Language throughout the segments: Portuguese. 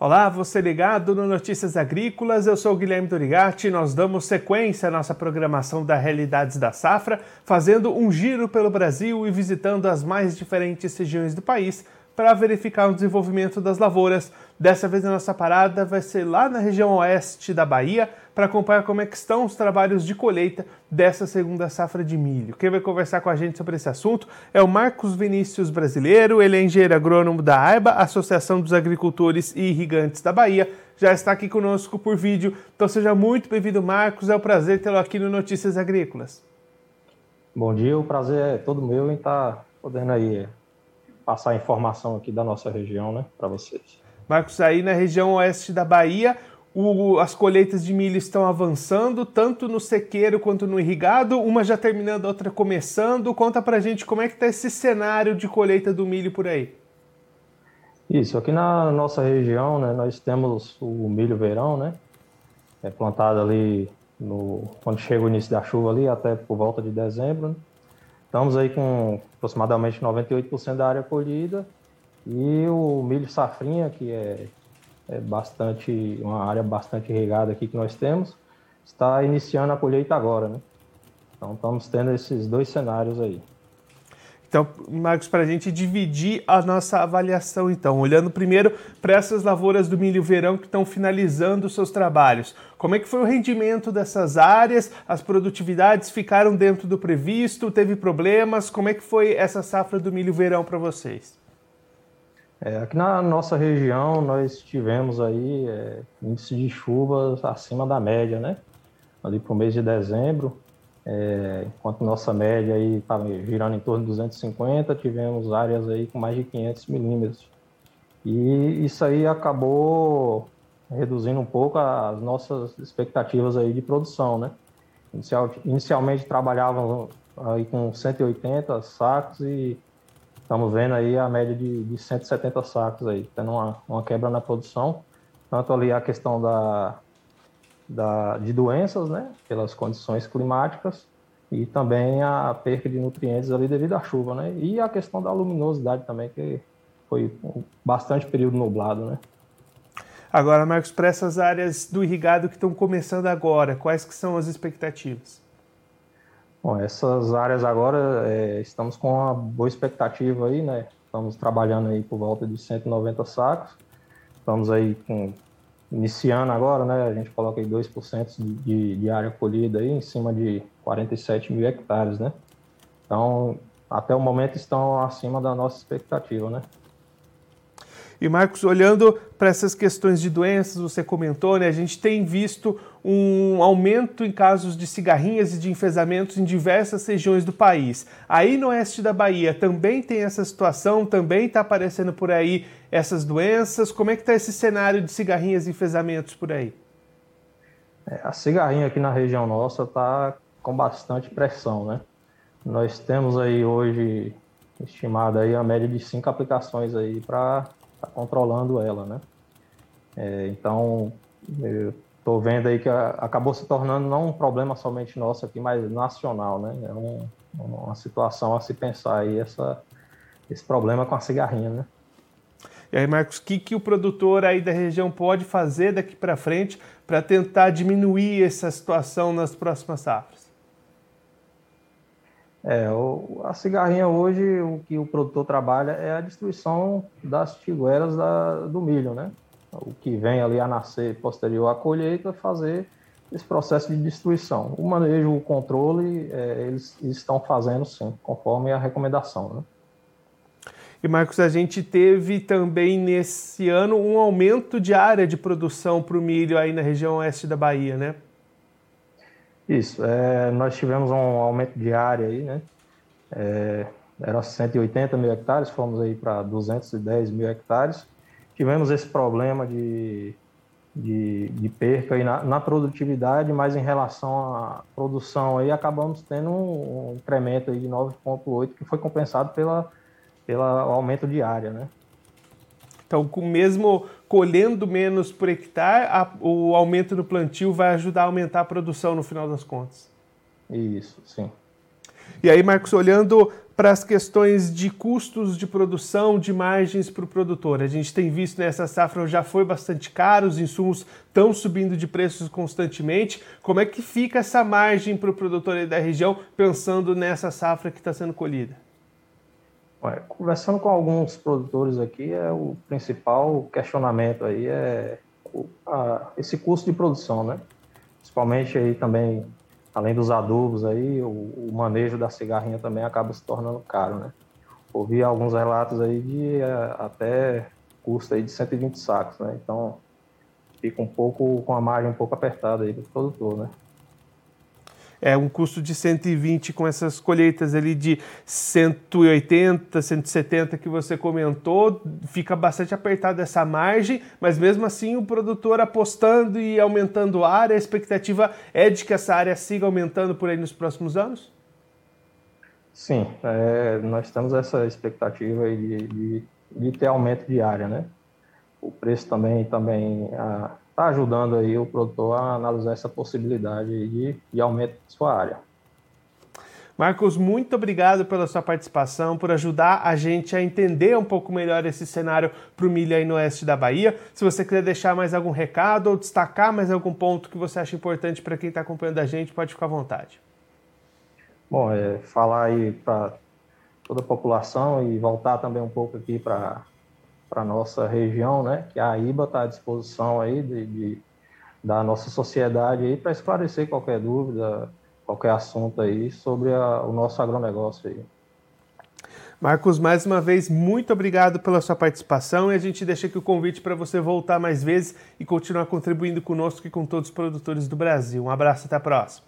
Olá, você ligado no Notícias Agrícolas, eu sou Guilherme Dorigati. Nós damos sequência à nossa programação da Realidades da Safra, fazendo um giro pelo Brasil e visitando as mais diferentes regiões do país para verificar o desenvolvimento das lavouras. Dessa vez a nossa parada vai ser lá na região oeste da Bahia para acompanhar como é que estão os trabalhos de colheita dessa segunda safra de milho. Quem vai conversar com a gente sobre esse assunto é o Marcos Vinícius Brasileiro, ele é engenheiro agrônomo da AIBA, Associação dos Agricultores e Irrigantes da Bahia. Já está aqui conosco por vídeo, então seja muito bem-vindo, Marcos. É um prazer tê-lo aqui no Notícias Agrícolas. Bom dia, o prazer é todo meu em estar podendo aí passar a informação aqui da nossa região, né, para vocês. Marcos, aí na região oeste da Bahia, o, as colheitas de milho estão avançando, tanto no sequeiro quanto no irrigado, uma já terminando, a outra começando. Conta pra gente como é que está esse cenário de colheita do milho por aí. Isso, aqui na nossa região, né, nós temos o milho verão, né, é plantado ali no, quando chega o início da chuva ali, até por volta de dezembro, né? Estamos aí com aproximadamente 98% da área colhida e o milho safrinha, que é, é bastante uma área bastante regada aqui que nós temos, está iniciando a colheita agora, né? Então estamos tendo esses dois cenários aí. Então, Marcos, para a gente dividir a nossa avaliação, então, olhando primeiro para essas lavouras do milho verão que estão finalizando os seus trabalhos. Como é que foi o rendimento dessas áreas? As produtividades ficaram dentro do previsto? Teve problemas? Como é que foi essa safra do milho verão para vocês? É, aqui na nossa região nós tivemos aí é, índice de chuvas acima da média, né? Ali para o mês de dezembro, é, enquanto nossa média aí estava girando em torno de 250, tivemos áreas aí com mais de 500 milímetros. E isso aí acabou reduzindo um pouco as nossas expectativas aí de produção, né? Inicial, inicialmente trabalhavam aí com 180 sacos e estamos vendo aí a média de, de 170 sacos aí, tendo uma, uma quebra na produção. Tanto ali a questão da, da, de doenças, né, pelas condições climáticas, e também a perca de nutrientes ali devido à chuva, né, e a questão da luminosidade também, que foi bastante período nublado, né. Agora, Marcos, para essas áreas do irrigado que estão começando agora, quais que são as expectativas? Bom, essas áreas agora é, estamos com uma boa expectativa aí, né? Estamos trabalhando aí por volta de 190 sacos. Estamos aí com iniciando agora, né, a gente coloca aí 2% de, de área colhida aí em cima de 47 mil hectares, né? Então, até o momento estão acima da nossa expectativa, né? E Marcos, olhando para essas questões de doenças, você comentou, né? A gente tem visto um aumento em casos de cigarrinhas e de enfesamentos em diversas regiões do país. Aí no oeste da Bahia também tem essa situação, também está aparecendo por aí essas doenças. Como é que está esse cenário de cigarrinhas e enfesamentos por aí? É, a cigarrinha aqui na região nossa está com bastante pressão, né? Nós temos aí hoje estimada aí a média de cinco aplicações aí para está controlando ela, né? É, então, estou vendo aí que a, acabou se tornando não um problema somente nosso aqui, mas nacional, né? É um, uma situação a se pensar aí, essa, esse problema com a cigarrinha, né? E aí, Marcos, o que, que o produtor aí da região pode fazer daqui para frente para tentar diminuir essa situação nas próximas safras? É, o, a cigarrinha hoje, o que o produtor trabalha é a destruição das tigueras da, do milho, né? O que vem ali a nascer posterior à colheita, fazer esse processo de destruição. O manejo, o controle, é, eles, eles, estão fazendo sim, conforme a recomendação, né? E Marcos, a gente teve também nesse ano um aumento de área de produção para o milho aí na região oeste da Bahia, né? Isso, é, nós tivemos um aumento de área aí, né? É, era 180 mil hectares, fomos aí para 210 mil hectares. Tivemos esse problema de, de, de perca aí na, na, produtividade, mas em relação à produção aí acabamos tendo um, um incremento aí de 9,8 que foi compensado pela, pelo aumento de área, né? Então, com mesmo colhendo menos por hectare, a, o aumento do plantio vai ajudar a aumentar a produção no final das contas. Isso, sim. E aí, Marcos, olhando para as questões de custos de produção, de margens para o produtor. A gente tem visto nessa safra já foi bastante caro, os insumos estão subindo de preços constantemente. Como é que fica essa margem para o produtor da região, pensando nessa safra que está sendo colhida? Ué, conversando com alguns produtores aqui, é o principal questionamento aí é o, a, esse custo de produção, né? Principalmente aí também, além dos adubos aí, o, o, manejo da cigarrinha também acaba se tornando caro, né? Ouvi alguns relatos aí de é, até custo aí de 120 sacos, né? Então fica um pouco com a margem um pouco apertada aí para o produtor, né? É um custo de 120 com essas colheitas ali de 180, 170 que você comentou, fica bastante apertada essa margem, mas mesmo assim o produtor apostando e aumentando a área, a expectativa é de que essa área siga aumentando por aí nos próximos anos? Sim, é, nós temos essa expectativa de, de, de, ter aumento de área, né? O preço também, também a, está ajudando aí o produtor a analisar essa possibilidade de, de aumento de sua área. Marcos, muito obrigado pela sua participação, por ajudar a gente a entender um pouco melhor esse cenário para o milho aí no oeste da Bahia. Se você quiser deixar mais algum recado ou destacar mais algum ponto que você acha importante para quem está acompanhando a gente, pode ficar à vontade. Bom, é, falar aí para toda a população e voltar também um pouco aqui para para nossa região, né? Que a IBA está à disposição aí de, de da nossa sociedade aí para esclarecer qualquer dúvida, qualquer assunto aí sobre a, o nosso agronegócio aí. Marcos, mais uma vez, muito obrigado pela sua participação e a gente deixa aqui o convite para você voltar mais vezes e continuar contribuindo conosco e com todos os produtores do Brasil. Um abraço até a próxima.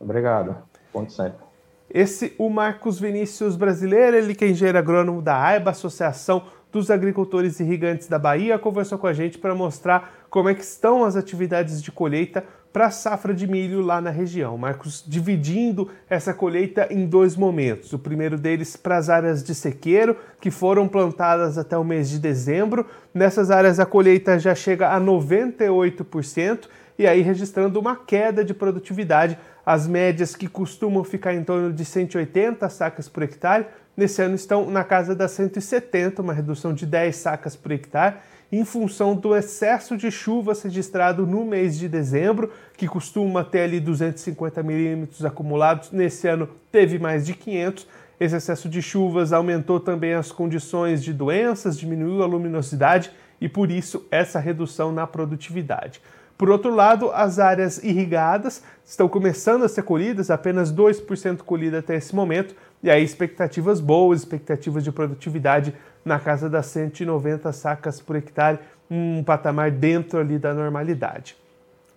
Obrigado. Ponto sempre. Esse, o Marcos Vinícius Brasileiro, ele que é engenheiro agrônomo da AIBA, Associação dos agricultores irrigantes da Bahia conversou com a gente para mostrar como é que estão as atividades de colheita para a safra de milho lá na região. Marcos dividindo essa colheita em dois momentos. O primeiro deles para as áreas de sequeiro, que foram plantadas até o mês de dezembro. Nessas áreas a colheita já chega a 98% e aí registrando uma queda de produtividade. As médias que costumam ficar em torno de 180 sacas por hectare nesse ano estão na casa das 170, uma redução de 10 sacas por hectare, em função do excesso de chuvas registrado no mês de dezembro, que costuma ter ali 250 milímetros acumulados, nesse ano teve mais de 500. Esse excesso de chuvas aumentou também as condições de doenças, diminuiu a luminosidade e por isso essa redução na produtividade. Por outro lado, as áreas irrigadas estão começando a ser colhidas, apenas 2% colhida até esse momento, e aí expectativas boas, expectativas de produtividade na casa das 190 sacas por hectare, um patamar dentro ali da normalidade.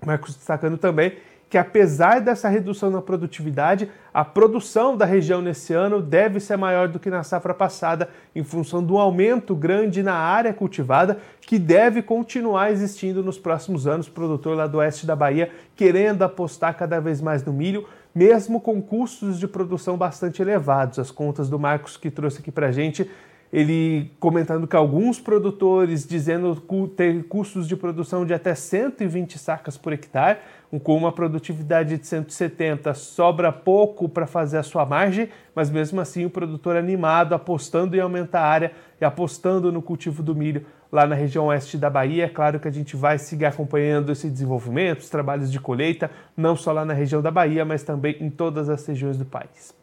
Marcos destacando também que apesar dessa redução na produtividade, a produção da região nesse ano deve ser maior do que na safra passada, em função do aumento grande na área cultivada, que deve continuar existindo nos próximos anos. O produtor lá do oeste da Bahia querendo apostar cada vez mais no milho, mesmo com custos de produção bastante elevados. As contas do Marcos que trouxe aqui para gente ele comentando que alguns produtores dizendo ter custos de produção de até 120 sacas por hectare, com uma produtividade de 170, sobra pouco para fazer a sua margem, mas mesmo assim o produtor animado, apostando em aumentar a área e apostando no cultivo do milho lá na região oeste da Bahia. É claro que a gente vai seguir acompanhando esse desenvolvimento, os trabalhos de colheita, não só lá na região da Bahia, mas também em todas as regiões do país.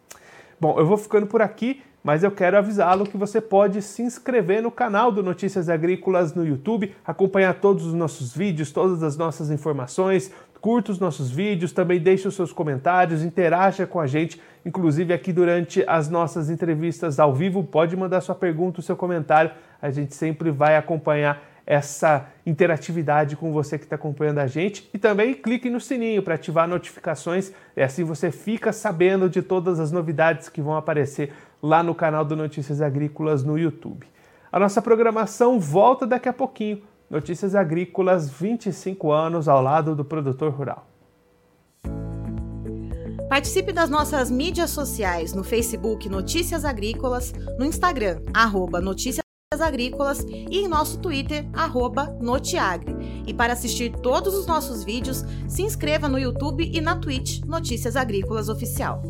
Bom, eu vou ficando por aqui mas eu quero avisá-lo que você pode se inscrever no canal do Notícias Agrícolas no YouTube, acompanhar todos os nossos vídeos, todas as nossas informações, curta os nossos vídeos, também deixe os seus comentários, interaja com a gente, inclusive aqui durante as nossas entrevistas ao vivo, pode mandar sua pergunta, o seu comentário, a gente sempre vai acompanhar essa interatividade com você que está acompanhando a gente e também clique no sininho para ativar notificações e assim você fica sabendo de todas as novidades que vão aparecer lá no canal do Notícias Agrícolas no YouTube. A nossa programação volta daqui a pouquinho. Notícias Agrícolas 25 anos ao lado do produtor rural. Participe das nossas mídias sociais no Facebook Notícias Agrícolas, no Instagram, arroba Notícias Agrícolas e em nosso Twitter, arroba Notiagre. E para assistir todos os nossos vídeos, se inscreva no YouTube e na Twitch Notícias Agrícolas Oficial.